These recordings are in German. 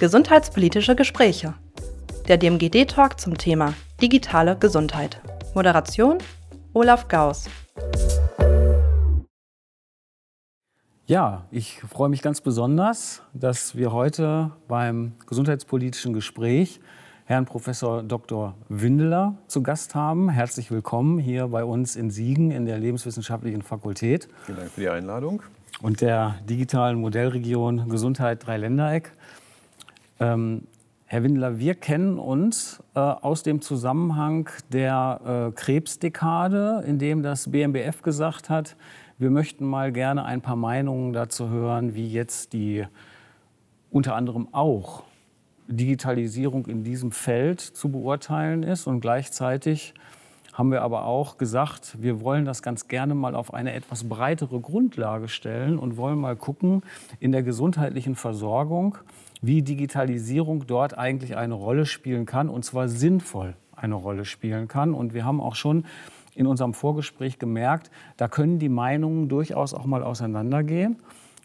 Gesundheitspolitische Gespräche. Der DMGD-Talk zum Thema digitale Gesundheit. Moderation Olaf Gauss. Ja, ich freue mich ganz besonders, dass wir heute beim gesundheitspolitischen Gespräch Herrn Professor Dr. Windeler zu Gast haben. Herzlich willkommen hier bei uns in Siegen in der Lebenswissenschaftlichen Fakultät. Vielen Dank für die Einladung. Und der digitalen Modellregion Gesundheit Dreiländereck. Ähm, Herr Windeler, wir kennen uns äh, aus dem Zusammenhang der äh, Krebsdekade, in dem das BMBF gesagt hat, wir möchten mal gerne ein paar Meinungen dazu hören, wie jetzt die unter anderem auch Digitalisierung in diesem Feld zu beurteilen ist. Und gleichzeitig haben wir aber auch gesagt, wir wollen das ganz gerne mal auf eine etwas breitere Grundlage stellen und wollen mal gucken in der gesundheitlichen Versorgung, wie Digitalisierung dort eigentlich eine Rolle spielen kann und zwar sinnvoll eine Rolle spielen kann. Und wir haben auch schon in unserem Vorgespräch gemerkt, da können die Meinungen durchaus auch mal auseinandergehen.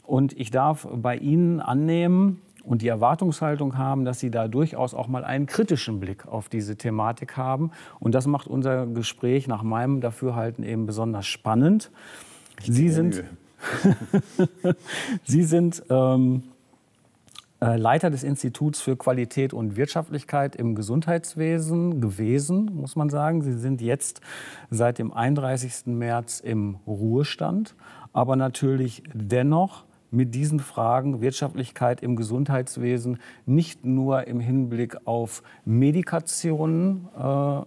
Und ich darf bei Ihnen annehmen, und die Erwartungshaltung haben, dass sie da durchaus auch mal einen kritischen Blick auf diese Thematik haben. Und das macht unser Gespräch nach meinem Dafürhalten eben besonders spannend. Sie sind, Sie sind ähm, äh, Leiter des Instituts für Qualität und Wirtschaftlichkeit im Gesundheitswesen gewesen, muss man sagen. Sie sind jetzt seit dem 31. März im Ruhestand, aber natürlich dennoch mit diesen Fragen Wirtschaftlichkeit im Gesundheitswesen nicht nur im Hinblick auf Medikationen äh,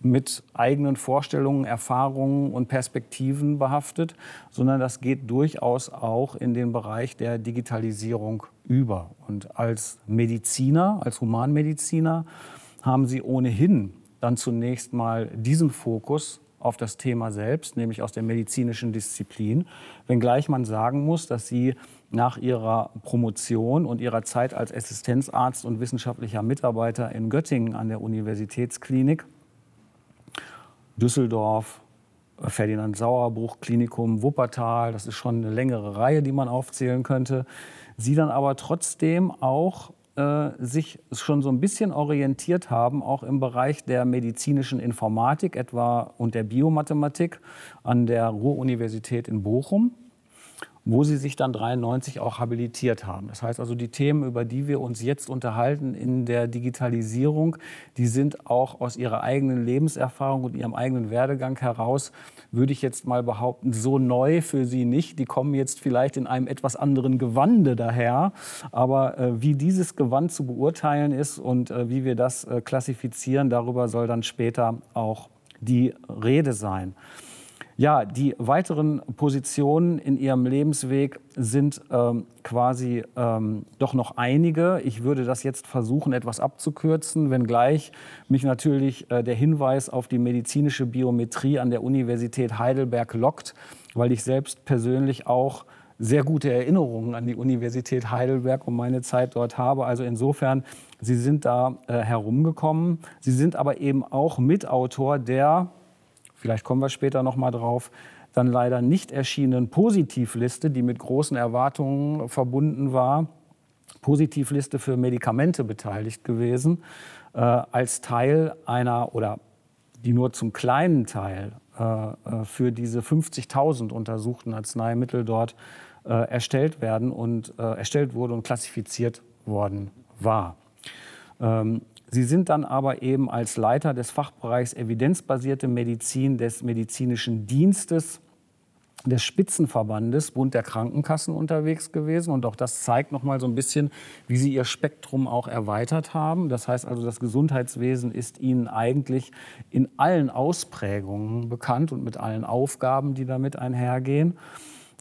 mit eigenen Vorstellungen, Erfahrungen und Perspektiven behaftet, sondern das geht durchaus auch in den Bereich der Digitalisierung über. Und als Mediziner, als Humanmediziner haben Sie ohnehin dann zunächst mal diesen Fokus auf das Thema selbst, nämlich aus der medizinischen Disziplin, wenngleich man sagen muss, dass sie nach ihrer Promotion und ihrer Zeit als Assistenzarzt und wissenschaftlicher Mitarbeiter in Göttingen an der Universitätsklinik, Düsseldorf, Ferdinand Sauerbruch, Klinikum Wuppertal, das ist schon eine längere Reihe, die man aufzählen könnte, sie dann aber trotzdem auch äh, sich schon so ein bisschen orientiert haben, auch im Bereich der medizinischen Informatik etwa und der Biomathematik an der Ruhr-Universität in Bochum wo sie sich dann 93 auch habilitiert haben. Das heißt also, die Themen, über die wir uns jetzt unterhalten in der Digitalisierung, die sind auch aus ihrer eigenen Lebenserfahrung und ihrem eigenen Werdegang heraus, würde ich jetzt mal behaupten, so neu für sie nicht. Die kommen jetzt vielleicht in einem etwas anderen Gewande daher. Aber äh, wie dieses Gewand zu beurteilen ist und äh, wie wir das äh, klassifizieren, darüber soll dann später auch die Rede sein. Ja, die weiteren Positionen in Ihrem Lebensweg sind ähm, quasi ähm, doch noch einige. Ich würde das jetzt versuchen, etwas abzukürzen, wenngleich mich natürlich äh, der Hinweis auf die medizinische Biometrie an der Universität Heidelberg lockt, weil ich selbst persönlich auch sehr gute Erinnerungen an die Universität Heidelberg und meine Zeit dort habe. Also insofern, Sie sind da äh, herumgekommen. Sie sind aber eben auch Mitautor der vielleicht kommen wir später noch mal drauf, dann leider nicht erschienenen Positivliste, die mit großen Erwartungen verbunden war, Positivliste für Medikamente beteiligt gewesen, äh, als Teil einer oder die nur zum kleinen Teil äh, äh für diese 50.000 untersuchten Arzneimittel dort äh, erstellt werden und äh, erstellt wurde und klassifiziert worden war. Ähm, Sie sind dann aber eben als Leiter des Fachbereichs evidenzbasierte Medizin des medizinischen Dienstes des Spitzenverbandes Bund der Krankenkassen unterwegs gewesen. Und auch das zeigt noch mal so ein bisschen, wie Sie Ihr Spektrum auch erweitert haben. Das heißt also, das Gesundheitswesen ist Ihnen eigentlich in allen Ausprägungen bekannt und mit allen Aufgaben, die damit einhergehen.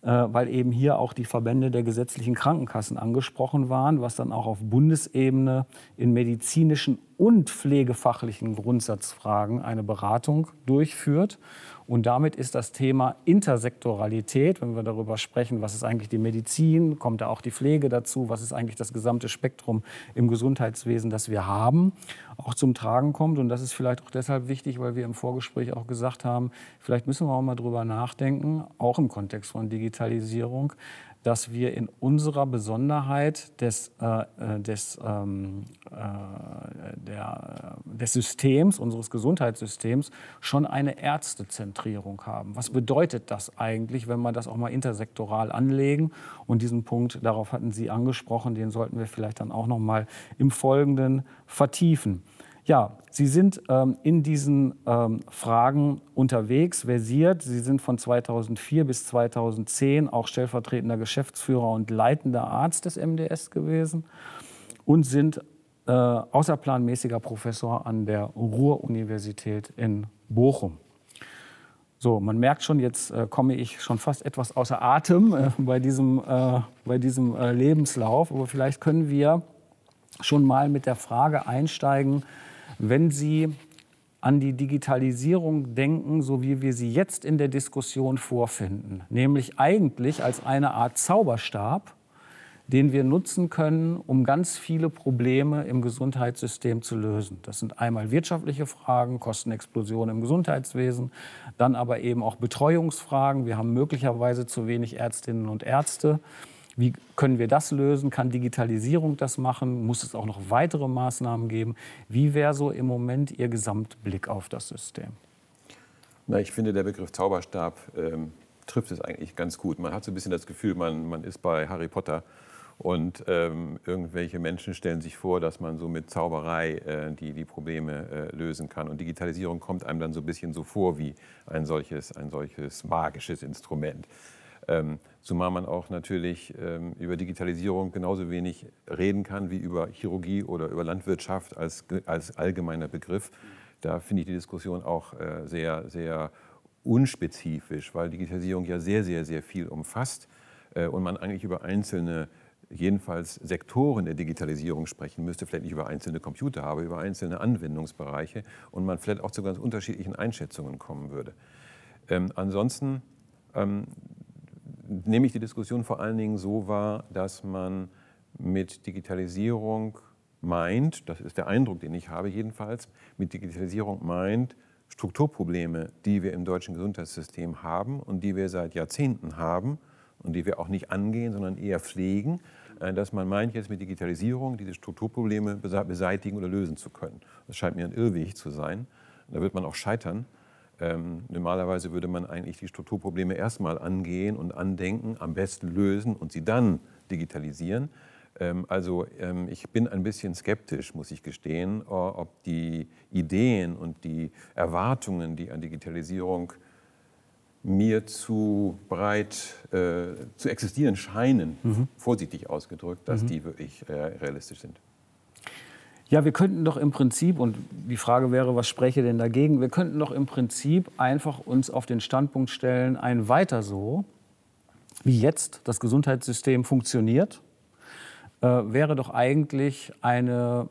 Äh, weil eben hier auch die Verbände der gesetzlichen Krankenkassen angesprochen waren, was dann auch auf Bundesebene in medizinischen und pflegefachlichen Grundsatzfragen eine Beratung durchführt. Und damit ist das Thema Intersektoralität, wenn wir darüber sprechen, was ist eigentlich die Medizin, kommt da auch die Pflege dazu, was ist eigentlich das gesamte Spektrum im Gesundheitswesen, das wir haben, auch zum Tragen kommt. Und das ist vielleicht auch deshalb wichtig, weil wir im Vorgespräch auch gesagt haben, vielleicht müssen wir auch mal drüber nachdenken, auch im Kontext von Digitalisierung, dass wir in unserer Besonderheit des, äh, äh des, ähm, äh, der, des Systems, unseres Gesundheitssystems, schon eine Ärztezentrierung haben. Was bedeutet das eigentlich, wenn wir das auch mal intersektoral anlegen? Und diesen Punkt, darauf hatten Sie angesprochen, den sollten wir vielleicht dann auch noch mal im Folgenden vertiefen. Ja, Sie sind ähm, in diesen ähm, Fragen unterwegs, versiert. Sie sind von 2004 bis 2010 auch stellvertretender Geschäftsführer und leitender Arzt des MDS gewesen und sind äh, außerplanmäßiger Professor an der Ruhr-Universität in Bochum. So, man merkt schon, jetzt äh, komme ich schon fast etwas außer Atem äh, bei diesem, äh, bei diesem äh, Lebenslauf. Aber vielleicht können wir schon mal mit der Frage einsteigen, wenn Sie an die Digitalisierung denken, so wie wir sie jetzt in der Diskussion vorfinden, nämlich eigentlich als eine Art Zauberstab, den wir nutzen können, um ganz viele Probleme im Gesundheitssystem zu lösen. Das sind einmal wirtschaftliche Fragen, Kostenexplosion im Gesundheitswesen, dann aber eben auch Betreuungsfragen. Wir haben möglicherweise zu wenig Ärztinnen und Ärzte. Wie können wir das lösen? Kann Digitalisierung das machen? Muss es auch noch weitere Maßnahmen geben? Wie wäre so im Moment Ihr Gesamtblick auf das System? Na, ich finde, der Begriff Zauberstab ähm, trifft es eigentlich ganz gut. Man hat so ein bisschen das Gefühl, man, man ist bei Harry Potter und ähm, irgendwelche Menschen stellen sich vor, dass man so mit Zauberei äh, die, die Probleme äh, lösen kann. Und Digitalisierung kommt einem dann so ein bisschen so vor wie ein solches, ein solches magisches Instrument. Ähm, zumal man auch natürlich ähm, über Digitalisierung genauso wenig reden kann wie über Chirurgie oder über Landwirtschaft als, als allgemeiner Begriff. Da finde ich die Diskussion auch äh, sehr, sehr unspezifisch, weil Digitalisierung ja sehr, sehr, sehr viel umfasst äh, und man eigentlich über einzelne jedenfalls Sektoren der Digitalisierung sprechen müsste, vielleicht nicht über einzelne Computer, aber über einzelne Anwendungsbereiche und man vielleicht auch zu ganz unterschiedlichen Einschätzungen kommen würde. Ähm, ansonsten ähm, nehme ich die Diskussion vor allen Dingen so wahr, dass man mit Digitalisierung meint, das ist der Eindruck, den ich habe jedenfalls, mit Digitalisierung meint, Strukturprobleme, die wir im deutschen Gesundheitssystem haben und die wir seit Jahrzehnten haben und die wir auch nicht angehen, sondern eher pflegen, äh, dass man meint, jetzt mit Digitalisierung diese Strukturprobleme beseitigen oder lösen zu können. Das scheint mir ein Irrweg zu sein. Da wird man auch scheitern. Ähm, normalerweise würde man eigentlich die Strukturprobleme erstmal angehen und andenken, am besten lösen und sie dann digitalisieren. Ähm, also ähm, ich bin ein bisschen skeptisch, muss ich gestehen, ob die Ideen und die Erwartungen, die an Digitalisierung mir zu breit äh, zu existieren scheinen, mhm. vorsichtig ausgedrückt, dass mhm. die wirklich äh, realistisch sind. Ja, wir könnten doch im Prinzip, und die Frage wäre, was spreche denn dagegen? Wir könnten doch im Prinzip einfach uns auf den Standpunkt stellen, ein weiter so, wie jetzt das Gesundheitssystem funktioniert, äh, wäre doch eigentlich eine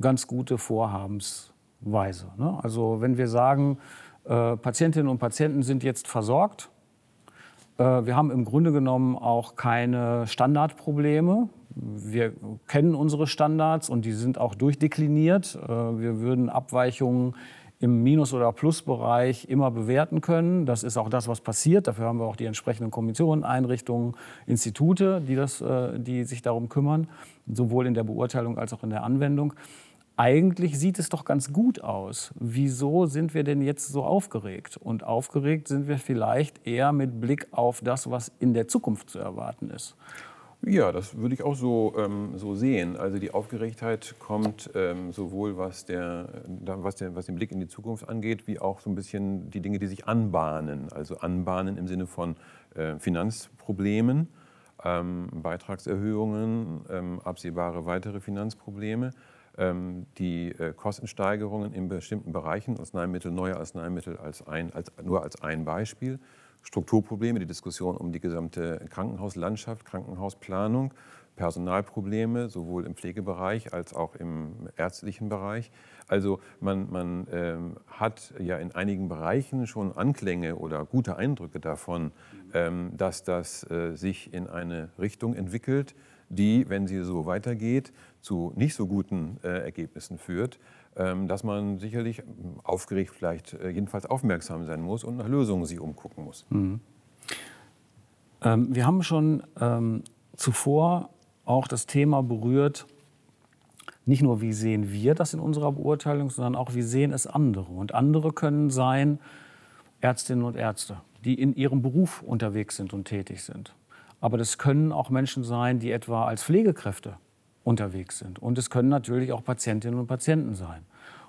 ganz gute Vorhabensweise. Ne? Also wenn wir sagen, äh, Patientinnen und Patienten sind jetzt versorgt, wir haben im Grunde genommen auch keine Standardprobleme wir kennen unsere Standards und die sind auch durchdekliniert. Äh, wir würden Abweichungen im Minus- oder Plusbereich immer bewerten können. Das ist auch das, was passiert. Dafür haben wir auch die entsprechenden Kommissionen, Einrichtungen, Institute, die, das, äh, die sich darum kümmern, sowohl in der Beurteilung als auch in der Anwendung. Eigentlich sieht es doch ganz gut aus. Wieso sind wir denn jetzt so aufgeregt? Und aufgeregt sind wir vielleicht eher mit Blick auf das, was in der Zukunft zu erwarten ist. Ja, das würde ich auch so, ähm, so sehen. Also die Aufgeregtheit kommt ähm, sowohl was, der, was, der, was den Blick in die Zukunft angeht, wie auch so ein bisschen die Dinge, die sich anbahnen. Also anbahnen im Sinne von äh, Finanzproblemen, ähm, Beitragserhöhungen, ähm, absehbare weitere Finanzprobleme, die äh, Kostensteigerungen in bestimmten Bereichen, Arzneimittel, neue Arzneimittel als ein, als, nur als ein Beispiel. Strukturprobleme, die Diskussion um die gesamte Krankenhauslandschaft, Krankenhausplanung, Personalprobleme, sowohl im Pflegebereich als auch im ärztlichen Bereich. Also man, man ähm, hat ja in einigen Bereichen schon Anklänge oder gute Eindrücke davon, ähm, dass das äh, sich in eine Richtung entwickelt, die, wenn sie so weitergeht, zu nicht so guten äh, Ergebnissen führt. Ähm, dass man sicherlich aufgeregt vielleicht äh, jedenfalls aufmerksam sein muss und nach Lösungen sich umgucken muss. Mhm. Ähm, wir haben schon ähm, zuvor auch das Thema berührt, nicht nur wie sehen wir das in unserer Beurteilung, sondern auch wie sehen es andere. Und andere können sein Ärztinnen und Ärzte, die in ihrem Beruf unterwegs sind und tätig sind. Aber das können auch Menschen sein, die etwa als Pflegekräfte unterwegs sind. Und es können natürlich auch Patientinnen und Patienten sein.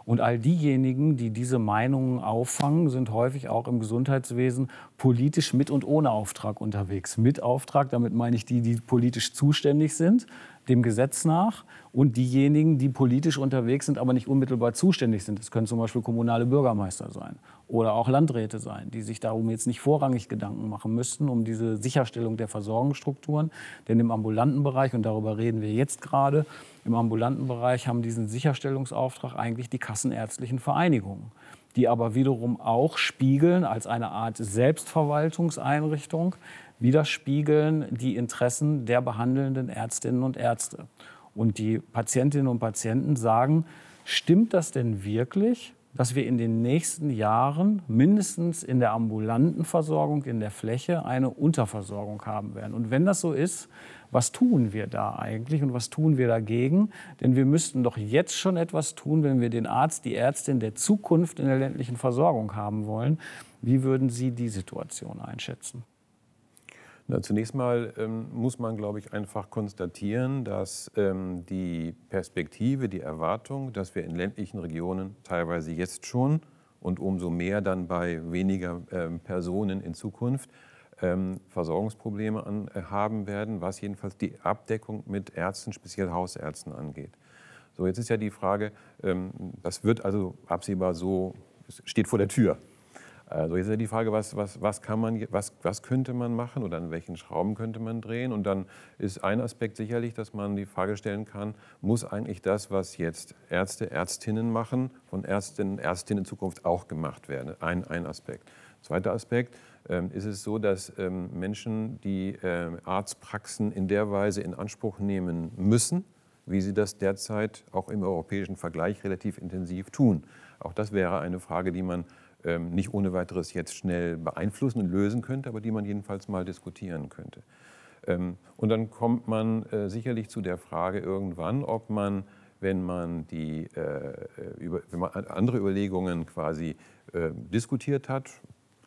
Und all diejenigen, die diese Meinungen auffangen, sind häufig auch im Gesundheitswesen politisch mit und ohne Auftrag unterwegs. Mit Auftrag, damit meine ich die, die politisch zuständig sind, dem Gesetz nach und diejenigen, die politisch unterwegs sind, aber nicht unmittelbar zuständig sind. Das können zum Beispiel kommunale Bürgermeister sein oder auch Landräte sein, die sich darum jetzt nicht vorrangig Gedanken machen müssten, um diese Sicherstellung der Versorgungsstrukturen. Denn im ambulanten Bereich, und darüber reden wir jetzt gerade, im ambulanten Bereich haben diesen Sicherstellungsauftrag eigentlich die kassenärztlichen Vereinigungen die aber wiederum auch spiegeln als eine Art Selbstverwaltungseinrichtung, widerspiegeln die Interessen der behandelnden Ärztinnen und Ärzte. Und die Patientinnen und Patienten sagen, stimmt das denn wirklich, dass wir in den nächsten Jahren mindestens in der ambulanten Versorgung, in der Fläche, eine Unterversorgung haben werden? Und wenn das so ist, was tun wir da eigentlich und was tun wir dagegen? Denn wir müssten doch jetzt schon etwas tun, wenn wir den Arzt, die Ärztin der Zukunft in der ländlichen Versorgung haben wollen. Wie würden Sie die Situation einschätzen? Na, zunächst mal ähm, muss man, glaube ich, einfach konstatieren, dass ähm, die Perspektive, die Erwartung, dass wir in ländlichen Regionen teilweise jetzt schon und umso mehr dann bei weniger ähm, Personen in Zukunft Versorgungsprobleme an, äh, haben werden, was jedenfalls die Abdeckung mit Ärzten, speziell Hausärzten angeht. So, jetzt ist ja die Frage, ähm, das wird also absehbar so, steht vor der Tür. Also jetzt ist ja die Frage, was, was, was, kann man, was, was könnte man machen oder an welchen Schrauben könnte man drehen? Und dann ist ein Aspekt sicherlich, dass man die Frage stellen kann, muss eigentlich das, was jetzt Ärzte, Ärztinnen machen, von Ärztinnen, Ärztinnen in Zukunft auch gemacht werden? Ein, ein Aspekt. Zweiter Aspekt, ähm, ist es so, dass ähm, Menschen die äh, Arztpraxen in der Weise in Anspruch nehmen müssen, wie sie das derzeit auch im europäischen Vergleich relativ intensiv tun. Auch das wäre eine Frage, die man ähm, nicht ohne weiteres jetzt schnell beeinflussen und lösen könnte, aber die man jedenfalls mal diskutieren könnte. Ähm, und dann kommt man äh, sicherlich zu der Frage irgendwann, ob man, wenn man, die, äh, über, wenn man andere Überlegungen quasi äh, diskutiert hat,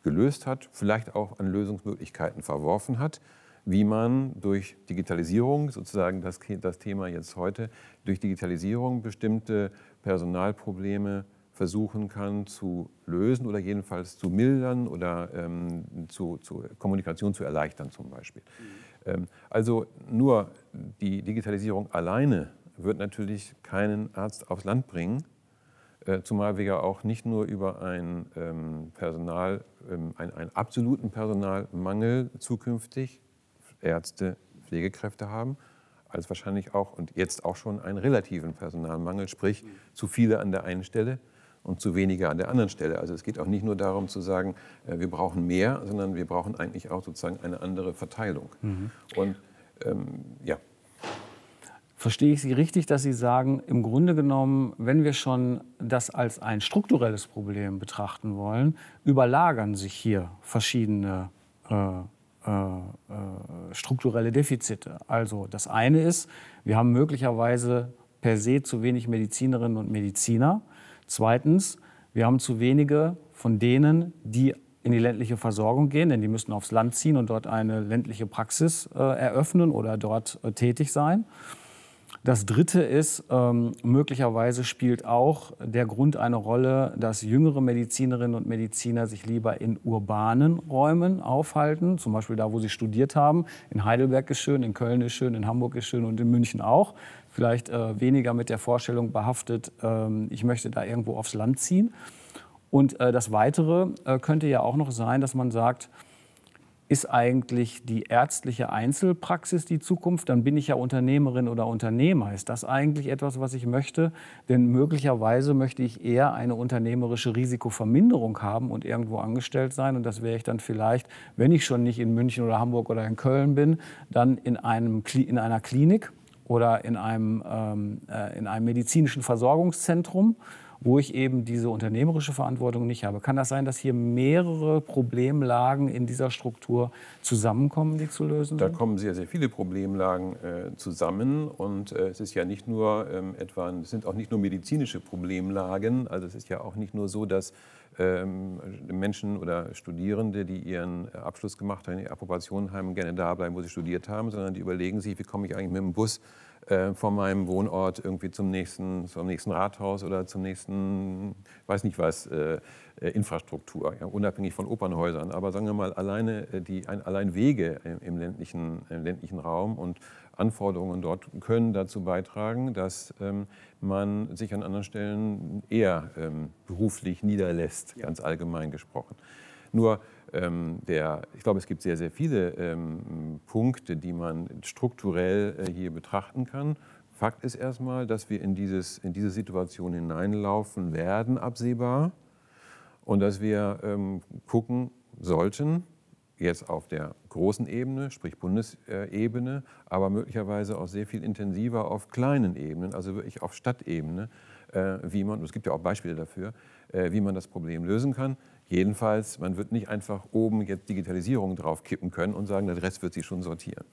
gelöst hat, vielleicht auch an Lösungsmöglichkeiten verworfen hat, wie man durch Digitalisierung, sozusagen das, das Thema jetzt heute, durch Digitalisierung bestimmte Personalprobleme versuchen kann zu lösen oder jedenfalls zu mildern oder ähm, zu, zu, Kommunikation zu erleichtern zum Beispiel. Mhm. Ähm, also nur die Digitalisierung alleine wird natürlich keinen Arzt aufs Land bringen, zumal wir ja auch nicht nur über ein, ähm, Personal, ähm, ein, einen absoluten Personalmangel zukünftig, Ärzte, Pflegekräfte haben, als wahrscheinlich auch und jetzt auch schon einen relativen Personalmangel, sprich zu viele an der einen Stelle und zu weniger an der anderen Stelle. Also es geht auch nicht nur darum zu sagen, äh, wir brauchen mehr, sondern wir brauchen eigentlich auch sozusagen eine andere Verteilung. Mhm. Und ähm, ja. Verstehe ich Sie richtig, dass Sie sagen, im Grunde genommen, wenn wir schon das als ein strukturelles Problem betrachten wollen, überlagern sich hier verschiedene äh, äh, äh strukturelle Defizite. Also das eine ist, wir haben möglicherweise per se zu wenig Medizinerinnen und Mediziner. Zweitens, wir haben zu wenige von denen, die in die ländliche Versorgung gehen, denn die müssen aufs Land ziehen und dort eine ländliche Praxis äh, eröffnen oder dort äh, tätig sein. Das Dritte ist, ähm, möglicherweise spielt auch der Grund eine Rolle, dass jüngere Medizinerinnen und Mediziner sich lieber in urbanen Räumen aufhalten, zum Beispiel da, wo sie studiert haben. In Heidelberg ist schön, in Köln ist schön, in Hamburg ist schön und in München auch vielleicht äh, weniger mit der Vorstellung behaftet, ähm, ich möchte da irgendwo aufs Land ziehen. Und äh, das Weitere äh, könnte ja auch noch sein, dass man sagt, ist eigentlich die ärztliche Einzelpraxis die Zukunft? Dann bin ich ja Unternehmerin oder Unternehmer. Ist das eigentlich etwas, was ich möchte? Denn möglicherweise möchte ich eher eine unternehmerische Risikoverminderung haben und irgendwo angestellt sein. Und das wäre ich dann vielleicht, wenn ich schon nicht in München oder Hamburg oder in Köln bin, dann in, einem, in einer Klinik oder in einem, ähm, äh, in einem medizinischen Versorgungszentrum, wo ich eben diese unternehmerische Verantwortung nicht habe. Kann das sein, dass hier mehrere Problemlagen in dieser Struktur zusammenkommen, die zu lösen sind? Da kommen sehr, sehr viele Problemlagen äh, zusammen und äh, es ist ja nicht nur ähm, etwa, es sind auch nicht nur medizinische Problemlagen, also es ist ja auch nicht nur so, dass Menschen oder Studierende, die ihren Abschluss gemacht haben, in Approbation haben, gerne da bleiben, wo sie studiert haben, sondern die überlegen sich, wie komme ich eigentlich mit dem Bus äh, von meinem Wohnort irgendwie zum nächsten, zum nächsten Rathaus oder zum nächsten, weiß nicht was, äh, äh, Infrastruktur, ja, unabhängig von Opernhäusern. Aber sagen wir mal, alleine die, ein, allein Wege im ländlichen, im ländlichen Raum und Anforderungen dort können dazu beitragen, dass ähm, man sich an anderen Stellen eher ähm, beruflich niederlässt, ganz allgemein gesprochen. Nur ähm, der, ich glaube, es gibt sehr, sehr viele ähm, Punkte, die man strukturell äh, hier betrachten kann. Fakt ist erstmal, dass wir in, dieses, in diese Situation hineinlaufen werden, absehbar. Und dass wir ähm, gucken sollten, jetzt auf der großen Ebene, sprich Bundesebene, aber möglicherweise auch sehr viel intensiver auf kleinen Ebenen, also wirklich auf Stadtebene, äh, wie man, es gibt ja auch Beispiele dafür, äh, wie man das Problem lösen kann. Jedenfalls, man wird nicht einfach oben jetzt Digitalisierung draufkippen können und sagen, der Rest wird sich schon sortieren.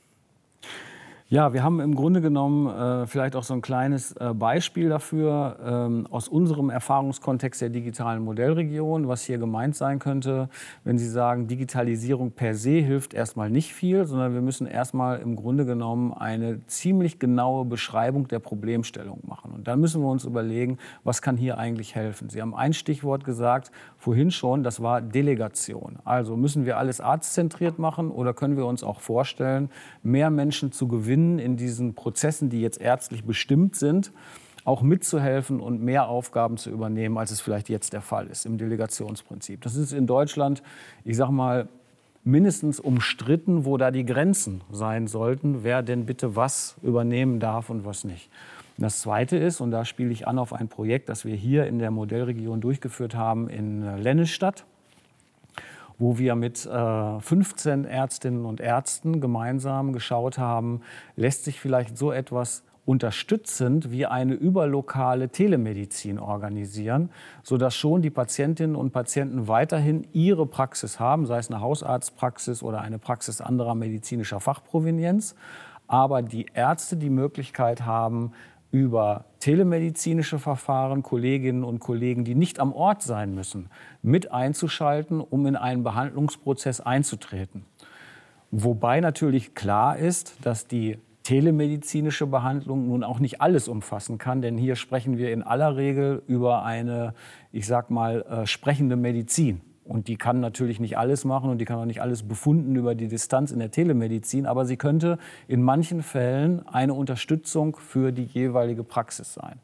Ja, wir haben im Grunde genommen äh, vielleicht auch so ein kleines äh, Beispiel dafür ähm, aus unserem Erfahrungskontext der digitalen Modellregion, was hier gemeint sein könnte, wenn Sie sagen, Digitalisierung per se hilft erstmal nicht viel, sondern wir müssen erstmal im Grunde genommen eine ziemlich genaue Beschreibung der Problemstellung machen. Und dann müssen wir uns überlegen, was kann hier eigentlich helfen. Sie haben ein Stichwort gesagt, vorhin schon, das war Delegation. Also müssen wir alles arztzentriert machen oder können wir uns auch vorstellen, mehr Menschen zu gewinnen, Sinn in diesen Prozessen, die jetzt ärztlich bestimmt sind, auch mitzuhelfen und mehr Aufgaben zu übernehmen, als es vielleicht jetzt der Fall ist im Delegationsprinzip. Das ist in Deutschland, ich sage mal, mindestens umstritten, wo da die Grenzen sein sollten, wer denn bitte was übernehmen darf und was nicht. Das Zweite ist, und da spiele ich an auf ein Projekt, das wir hier in der Modellregion durchgeführt haben in Lennestadt wo wir mit äh, 15 Ärztinnen und Ärzten gemeinsam geschaut haben, lässt sich vielleicht so etwas unterstützend wie eine überlokale Telemedizin organisieren, sodass schon die Patientinnen und Patienten weiterhin ihre Praxis haben, sei es eine Hausarztpraxis oder eine Praxis anderer medizinischer Fachprovenienz, aber die Ärzte die Möglichkeit haben, über telemedizinische Verfahren Kolleginnen und Kollegen, die nicht am Ort sein müssen, mit einzuschalten, um in einen Behandlungsprozess einzutreten. Wobei natürlich klar ist, dass die telemedizinische Behandlung nun auch nicht alles umfassen kann, denn hier sprechen wir in aller Regel über eine, ich sag mal, äh, sprechende Medizin. Und die kann natürlich nicht alles machen und die kann auch nicht alles befunden über die Distanz in der Telemedizin, aber sie könnte in manchen Fällen eine Unterstützung für die jeweilige Praxis sein.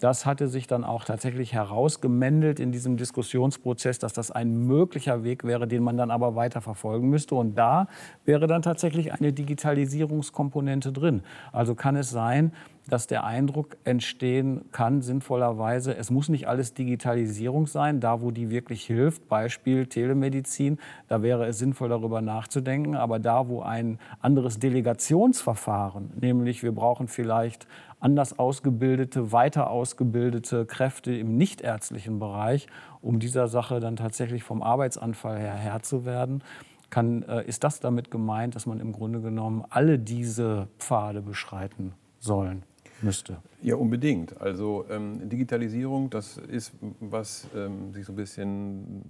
Das hatte sich dann auch tatsächlich herausgemändelt in diesem Diskussionsprozess, dass das ein möglicher Weg wäre, den man dann aber weiter verfolgen müsste. Und da wäre dann tatsächlich eine Digitalisierungskomponente drin. Also kann es sein, dass der Eindruck entstehen kann, sinnvollerweise, es muss nicht alles Digitalisierung sein, da wo die wirklich hilft, Beispiel Telemedizin, da wäre es sinnvoll darüber nachzudenken, aber da wo ein anderes Delegationsverfahren, nämlich wir brauchen vielleicht anders ausgebildete, weiter ausgebildete Kräfte im nichtärztlichen Bereich, um dieser Sache dann tatsächlich vom Arbeitsanfall her Herr zu werden, kann, äh, ist das damit gemeint, dass man im Grunde genommen alle diese Pfade beschreiten sollen müsste. Ja, unbedingt. Also ähm, Digitalisierung, das ist, was ähm, sich so ein bisschen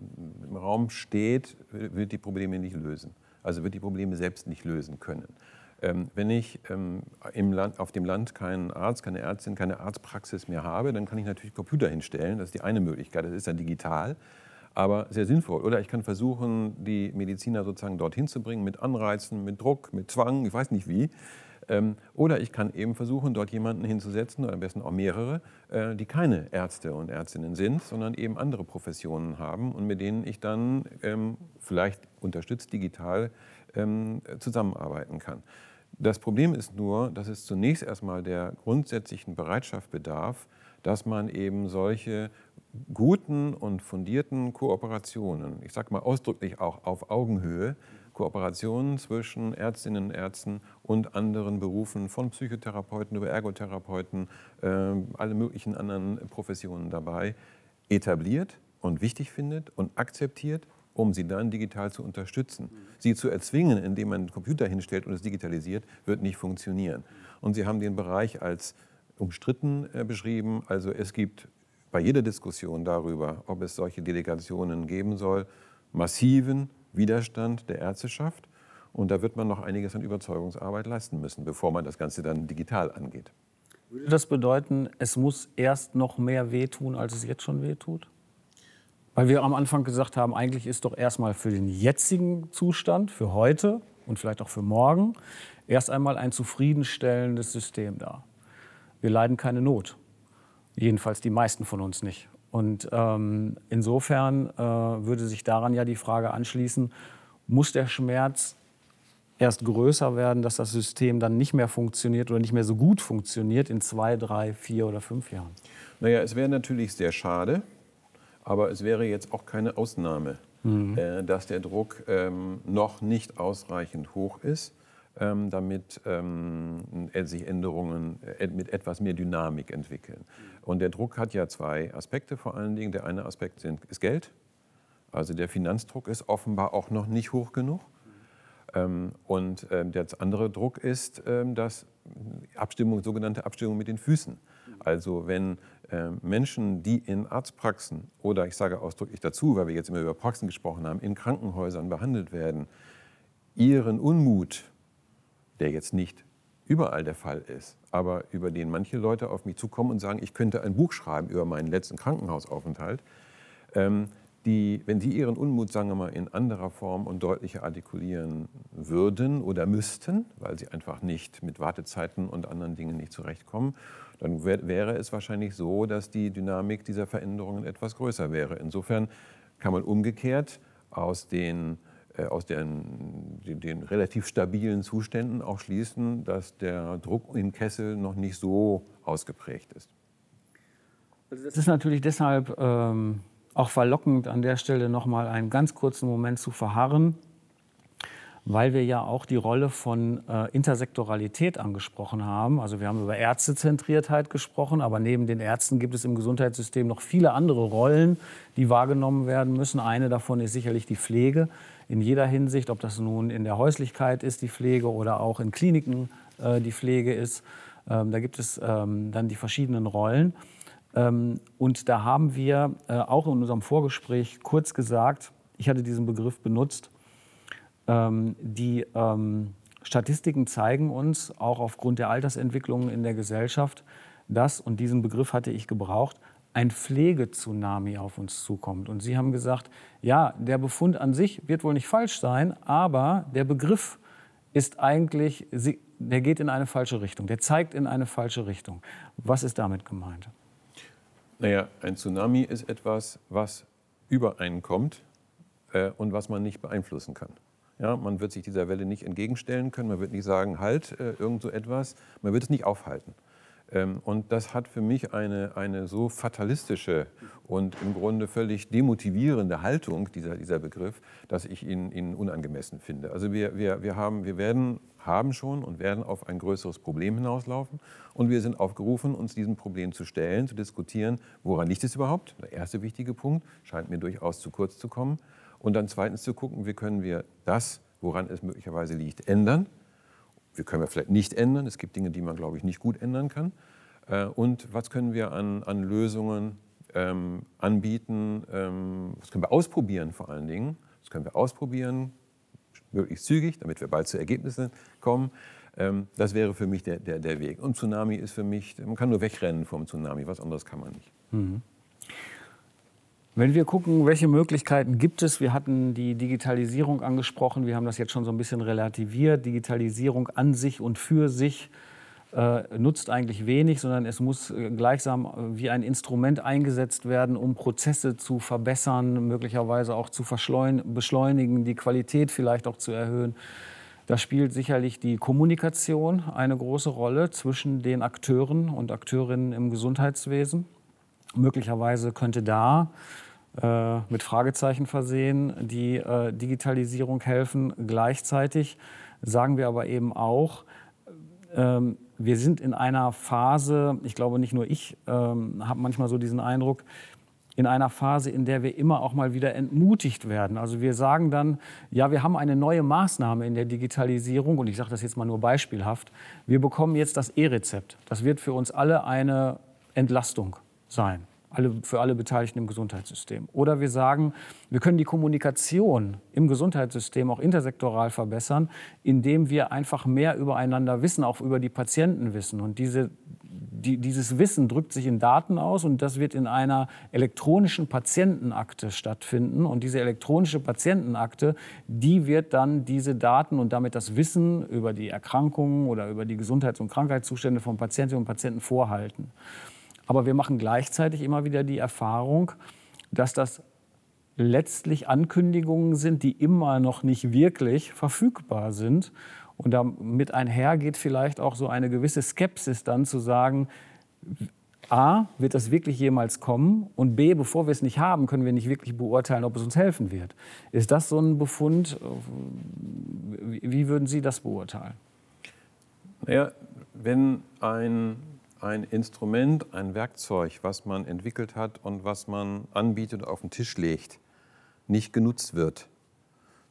im Raum steht, wird die Probleme nicht lösen. Also wird die Probleme selbst nicht lösen können. Ähm, wenn ich ähm, im Land, auf dem Land keinen Arzt, keine Ärztin, keine Arztpraxis mehr habe, dann kann ich natürlich Computer hinstellen. Das ist die eine Möglichkeit. Das ist dann digital, aber sehr sinnvoll. Oder ich kann versuchen, die Mediziner sozusagen dorthin zu bringen mit Anreizen, mit Druck, mit Zwang, ich weiß nicht wie. Ähm, oder ich kann eben versuchen, dort jemanden hinzusetzen, oder am besten auch mehrere, äh, die keine Ärzte und Ärztinnen sind, sondern eben andere Professionen haben und mit denen ich dann vielleicht unterstützt digital zusammenarbeiten kann. Das Problem ist nur, dass es zunächst erstmal der grundsätzlichen Bereitschaft bedarf, dass man eben solche guten und fundierten Kooperationen, ich sage mal ausdrücklich auch auf Augenhöhe, Kooperationen zwischen Ärztinnen und Ärzten und anderen Berufen, von Psychotherapeuten über Ergotherapeuten, äh, alle möglichen anderen Professionen dabei, etabliert und wichtig findet und akzeptiert, um sie dann digital zu unterstützen. Sie zu erzwingen, indem man einen Computer hinstellt und es digitalisiert, wird nicht funktionieren. Und Sie haben den Bereich als umstritten äh, beschrieben. Also es gibt bei jeder Diskussion darüber, ob es solche Delegationen geben soll, massiven Widerstand der Ärzteschaft. Und da wird man noch einiges an Überzeugungsarbeit leisten müssen, bevor man das Ganze dann digital angeht. Würde das bedeuten, es muss erst noch mehr wehtun, als es jetzt schon wehtut? Weil wir am Anfang gesagt haben, eigentlich ist doch erstmal für den jetzigen Zustand, für heute und vielleicht auch für morgen, erst einmal ein zufriedenstellendes System da. Wir leiden keine Not. Jedenfalls die meisten von uns nicht. Und ähm, insofern äh, würde sich daran ja die Frage anschließen, muss der Schmerz erst größer werden, dass das System dann nicht mehr funktioniert oder nicht mehr so gut funktioniert in zwei, drei, vier oder fünf Jahren? Naja, es wäre natürlich sehr schade, aber es wäre jetzt auch keine Ausnahme, mhm. äh, dass der Druck ähm, noch nicht ausreichend hoch ist, ähm, damit ähm, sich Änderungen äh, mit etwas mehr Dynamik entwickeln. Und der Druck hat ja zwei Aspekte vor allen Dingen. Der eine Aspekt sind, ist Geld. Also der Finanzdruck ist offenbar auch noch nicht hoch genug. Ähm, und ähm, der andere Druck ist, ähm, dass Abstimmung, sogenannte Abstimmung mit den Füßen. Also wenn Menschen, die in Arztpraxen oder ich sage ausdrücklich dazu, weil wir jetzt immer über Praxen gesprochen haben, in Krankenhäusern behandelt werden, ihren Unmut, der jetzt nicht überall der Fall ist, aber über den manche Leute auf mich zukommen und sagen, ich könnte ein Buch schreiben über meinen letzten Krankenhausaufenthalt, die, wenn Sie Ihren Unmut, sagen wir mal, in anderer Form und deutlicher artikulieren würden oder müssten, weil Sie einfach nicht mit Wartezeiten und anderen Dingen nicht zurechtkommen, dann wär, wäre es wahrscheinlich so, dass die Dynamik dieser Veränderungen etwas größer wäre. Insofern kann man umgekehrt aus den äh, aus den, den, den, relativ stabilen Zuständen auch schließen, dass der Druck im Kessel noch nicht so ausgeprägt ist. Also das ist natürlich deshalb ähm, auch verlockend, an der Stelle noch mal einen ganz kurzen Moment zu verharren, weil wir ja auch die Rolle von äh, Intersektoralität angesprochen haben. Also wir haben über Ärztezentriertheit gesprochen, aber neben den Ärzten gibt es im Gesundheitssystem noch viele andere Rollen, die wahrgenommen werden müssen. Eine davon ist sicherlich die Pflege in jeder Hinsicht, ob das nun in der Häuslichkeit ist, die Pflege, oder auch in Kliniken äh, die Pflege ist. Ähm, da gibt es ähm, dann die verschiedenen Rollen. Ähm, und da haben wir äh, auch in unserem Vorgespräch kurz gesagt, ich hatte diesen Begriff benutzt, ähm, die ähm, Statistiken zeigen uns, auch aufgrund der Altersentwicklungen in der Gesellschaft, dass, und diesen Begriff hatte ich gebraucht, ein Pflegetsunami auf uns zukommt. Und Sie haben gesagt, ja, der Befund an sich wird wohl nicht falsch sein, aber der Begriff ist eigentlich, der geht in eine falsche Richtung, der zeigt in eine falsche Richtung. Was ist damit gemeint? Naja, ein Tsunami ist etwas, was über einen kommt äh, und was man nicht beeinflussen kann. Ja, man wird sich dieser Welle nicht entgegenstellen können, man wird nicht sagen, halt, äh, irgend so etwas, man wird es nicht aufhalten. Ähm, und das hat für mich eine, eine so fatalistische und im Grunde völlig demotivierende Haltung, dieser, dieser Begriff, dass ich ihn, ihn unangemessen finde. Also wir, wir, wir, haben, wir werden, haben schon und werden auf ein größeres Problem hinauslaufen. Und wir sind aufgerufen, uns diesem Problem zu stellen, zu diskutieren, woran liegt es überhaupt? Der erste wichtige Punkt scheint mir durchaus zu kurz zu kommen. Und dann zweitens zu gucken, wie können wir das, woran es möglicherweise liegt, ändern wir können wir vielleicht nicht ändern. Es gibt Dinge, die man, glaube ich, nicht gut ändern kann. Äh, und was können wir an, an Lösungen ähm, anbieten? Ähm, was können wir ausprobieren vor allen Dingen? Das können wir ausprobieren, möglichst zügig, damit wir bald zu Ergebnissen kommen. Ähm, das wäre für mich der, der, der Weg. Und Tsunami ist für mich, man kann nur wegrennen vom Tsunami, was anderes kann man nicht. Mhm. Wenn wir gucken, welche Möglichkeiten gibt es, wir hatten die Digitalisierung angesprochen, wir haben das jetzt schon so ein bisschen relativiert. Digitalisierung an sich und für sich äh, nutzt eigentlich wenig, sondern es muss äh, gleichsam äh, wie ein Instrument eingesetzt werden, um Prozesse zu verbessern, möglicherweise auch zu beschleunigen, die Qualität vielleicht auch zu erhöhen. Da spielt sicherlich die Kommunikation eine große Rolle zwischen den Akteuren und Akteurinnen im Gesundheitswesen. Möglicherweise könnte da äh, mit Fragezeichen versehen die äh, Digitalisierung helfen. Gleichzeitig sagen wir aber eben auch, ähm, wir sind in einer Phase, ich glaube nicht nur ich ähm, habe manchmal so diesen Eindruck, in einer Phase, in der wir immer auch mal wieder entmutigt werden. Also wir sagen dann, ja, wir haben eine neue Maßnahme in der Digitalisierung und ich sage das jetzt mal nur beispielhaft. Wir bekommen jetzt das E-Rezept. Das wird für uns alle eine Entlastung sein, alle, für alle Beteiligten im Gesundheitssystem. Oder wir sagen, wir können die Kommunikation im Gesundheitssystem auch intersektoral verbessern, indem wir einfach mehr übereinander wissen, auch über die Patienten wissen. Und diese die, dieses Wissen drückt sich in Daten aus und das wird in einer elektronischen Patientenakte stattfinden. Und diese elektronische Patientenakte, die wird dann diese Daten und damit das Wissen über die Erkrankungen oder über die Gesundheits- und Krankheitszustände von Patientinnen und Patienten vorhalten. Aber wir machen gleichzeitig immer wieder die Erfahrung, dass das letztlich Ankündigungen sind, die immer noch nicht wirklich verfügbar sind und damit einher geht vielleicht auch so eine gewisse Skepsis dann zu sagen, A, wird das wirklich jemals kommen? Und B, bevor wir es nicht haben, können wir nicht wirklich beurteilen, ob es uns helfen wird. Ist das so ein Befund? Wie würden Sie das beurteilen? Naja, wenn ein, ein Instrument, ein Werkzeug, was man entwickelt hat und was man anbietet, auf den Tisch legt, nicht genutzt wird,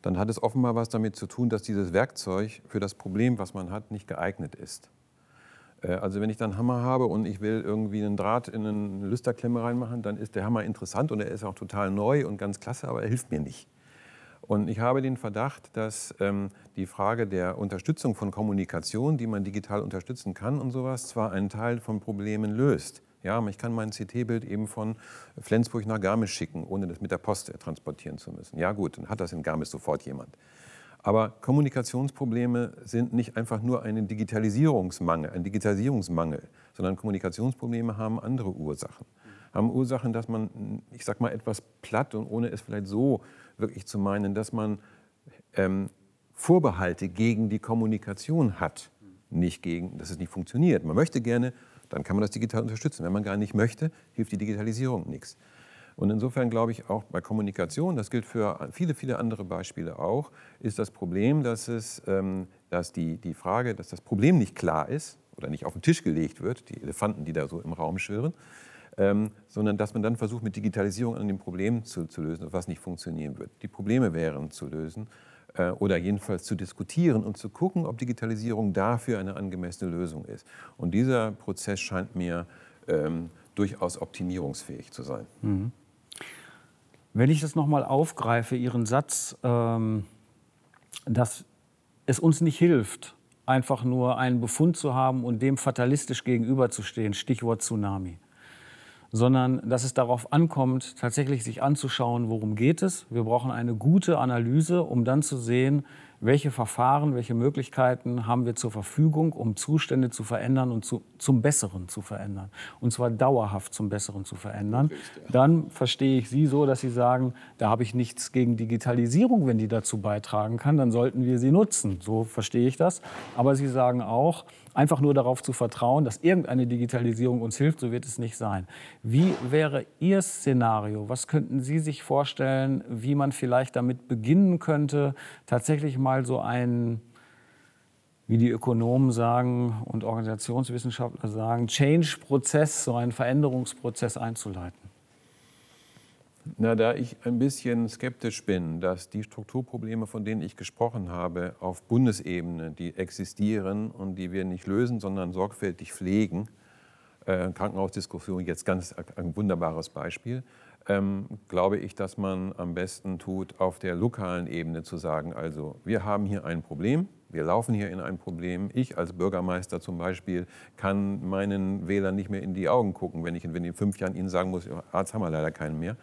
dann hat es offenbar was damit zu tun, dass dieses Werkzeug für das Problem, was man hat, nicht geeignet ist. Äh, also wenn ich dann Hammer habe und ich will irgendwie einen Draht in eine Lüsterklemme reinmachen, dann ist der Hammer interessant und er ist auch total neu und ganz klasse, aber er hilft mir nicht. Und ich habe den Verdacht, dass ähm, die Frage der Unterstützung von Kommunikation, die man digital unterstützen kann und sowas, zwar einen Teil von Problemen löst, ja, ich kann mein CT-Bild eben von Flensburg nach Garmisch schicken, ohne das mit der Post transportieren zu müssen. Ja gut, dann hat das in Garmisch sofort jemand. Aber Kommunikationsprobleme sind nicht einfach nur ein Digitalisierungsmangel, ein Digitalisierungsmangel, sondern Kommunikationsprobleme haben andere Ursachen. Haben Ursachen, dass man, ich sag mal etwas platt und ohne es vielleicht so wirklich zu meinen, dass man ähm, Vorbehalte gegen die Kommunikation hat, nicht gegen, dass es nicht funktioniert. Man möchte gerne dann kann man das digital unterstützen. Wenn man gar nicht möchte, hilft die Digitalisierung nichts. Und insofern glaube ich auch bei Kommunikation, das gilt für viele, viele andere Beispiele auch, ist das Problem, dass, es, ähm, dass die, die Frage, dass das Problem nicht klar ist oder nicht auf den Tisch gelegt wird, die Elefanten, die da so im Raum schwirren, ähm, sondern dass man dann versucht, mit Digitalisierung an dem Problem zu, zu lösen, was nicht funktionieren wird. Die Probleme wären zu lösen äh, oder jedenfalls zu diskutieren und zu gucken, ob Digitalisierung dafür eine angemessene Lösung ist. Und dieser Prozess scheint mir ähm, durchaus optimierungsfähig zu sein. Mhm. Wenn ich das nochmal aufgreife, Ihren Satz, ähm, dass es uns nicht hilft, einfach nur einen Befund zu haben und dem fatalistisch gegenüberzustehen, Stichwort Tsunami sondern dass es darauf ankommt, tatsächlich sich anzuschauen, worum geht es. Wir brauchen eine gute Analyse, um dann zu sehen, welche Verfahren, welche Möglichkeiten haben wir zur Verfügung, um Zustände zu verändern und zu, zum Besseren zu verändern. Und zwar dauerhaft zum Besseren zu verändern. Dann verstehe ich Sie so, dass Sie sagen, da habe ich nichts gegen Digitalisierung, wenn die dazu beitragen kann, dann sollten wir sie nutzen. So verstehe ich das. Aber Sie sagen auch, einfach nur darauf zu vertrauen, dass irgendeine Digitalisierung uns hilft, so wird es nicht sein. Wie wäre Ihr Szenario? Was könnten Sie sich vorstellen, wie man vielleicht damit beginnen könnte, tatsächlich mal so einen wie die Ökonomen sagen und Organisationswissenschaftler sagen, Change-Prozess, so einen Veränderungsprozess einzuleiten? Na, da ich ein bisschen skeptisch bin, dass die Strukturprobleme, von denen ich gesprochen habe, auf Bundesebene, die existieren und die wir nicht lösen, sondern sorgfältig pflegen, äh, Krankenhausdiskussion jetzt ganz ein wunderbares Beispiel, ähm, glaube ich, dass man am besten tut, auf der lokalen Ebene zu sagen, also wir haben hier ein Problem, wir laufen hier in ein Problem. Ich als Bürgermeister zum Beispiel kann meinen Wählern nicht mehr in die Augen gucken, wenn ich in fünf Jahren ihnen sagen muss, Arzt haben wir leider keinen mehr.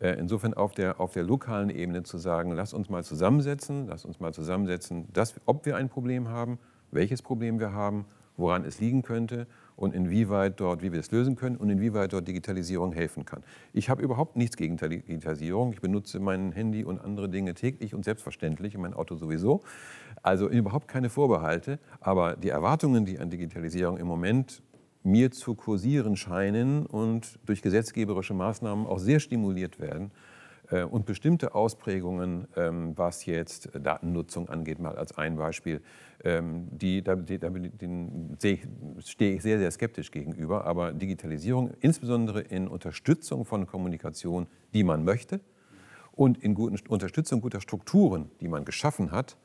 Äh, insofern auf der, auf der lokalen Ebene zu sagen, lass uns mal zusammensetzen, lass uns mal zusammensetzen, dass, ob wir ein Problem haben, welches Problem wir haben, woran es liegen könnte und inwieweit dort, wie wir es lösen können und inwieweit dort Digitalisierung helfen kann. Ich habe überhaupt nichts gegen Digitalisierung. Ich benutze mein Handy und andere Dinge täglich und selbstverständlich, mein Auto sowieso. Also überhaupt keine Vorbehalte. Aber die Erwartungen, die an Digitalisierung im Moment mir zu kursieren scheinen und durch gesetzgeberische Maßnahmen auch sehr stimuliert werden, Äh, und bestimmte Ausprägungen, ähm, was jetzt Datennutzung angeht, mal als ein Beispiel, ähm, die, da, stehe ich sehr, sehr skeptisch gegenüber. Aber Digitalisierung, insbesondere in Unterstützung von Kommunikation, die man möchte, und in guten, Unterstützung guter Strukturen, die man geschaffen hat,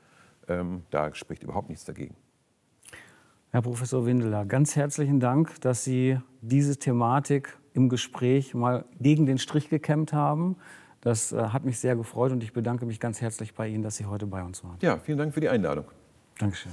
ähm, da spricht überhaupt nichts dagegen. Herr Professor Windeler, ganz herzlichen Dank, dass Sie diese Thematik im Gespräch mal gegen den Strich gekämmt haben. Das äh, hat mich sehr gefreut und ich bedanke mich ganz herzlich bei Ihnen, dass Sie heute bei uns waren. Ja, vielen Dank für die Einladung. Dankeschön.